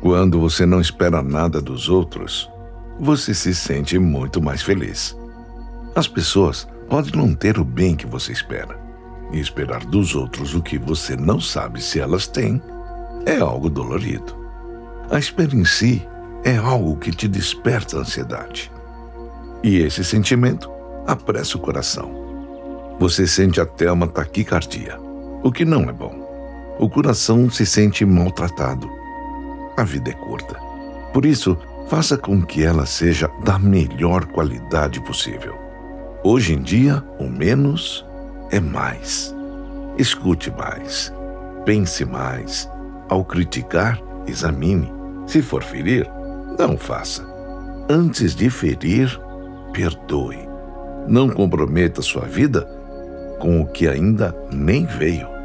Quando você não espera nada dos outros, você se sente muito mais feliz. As pessoas podem não ter o bem que você espera, e esperar dos outros o que você não sabe se elas têm é algo dolorido. A espera em si é algo que te desperta ansiedade. E esse sentimento apressa o coração. Você sente até uma taquicardia, o que não é bom. O coração se sente maltratado. A vida é curta. Por isso, faça com que ela seja da melhor qualidade possível. Hoje em dia, o menos é mais. Escute mais. Pense mais. Ao criticar, examine. Se for ferir, não faça. Antes de ferir, perdoe. Não comprometa sua vida com o que ainda nem veio.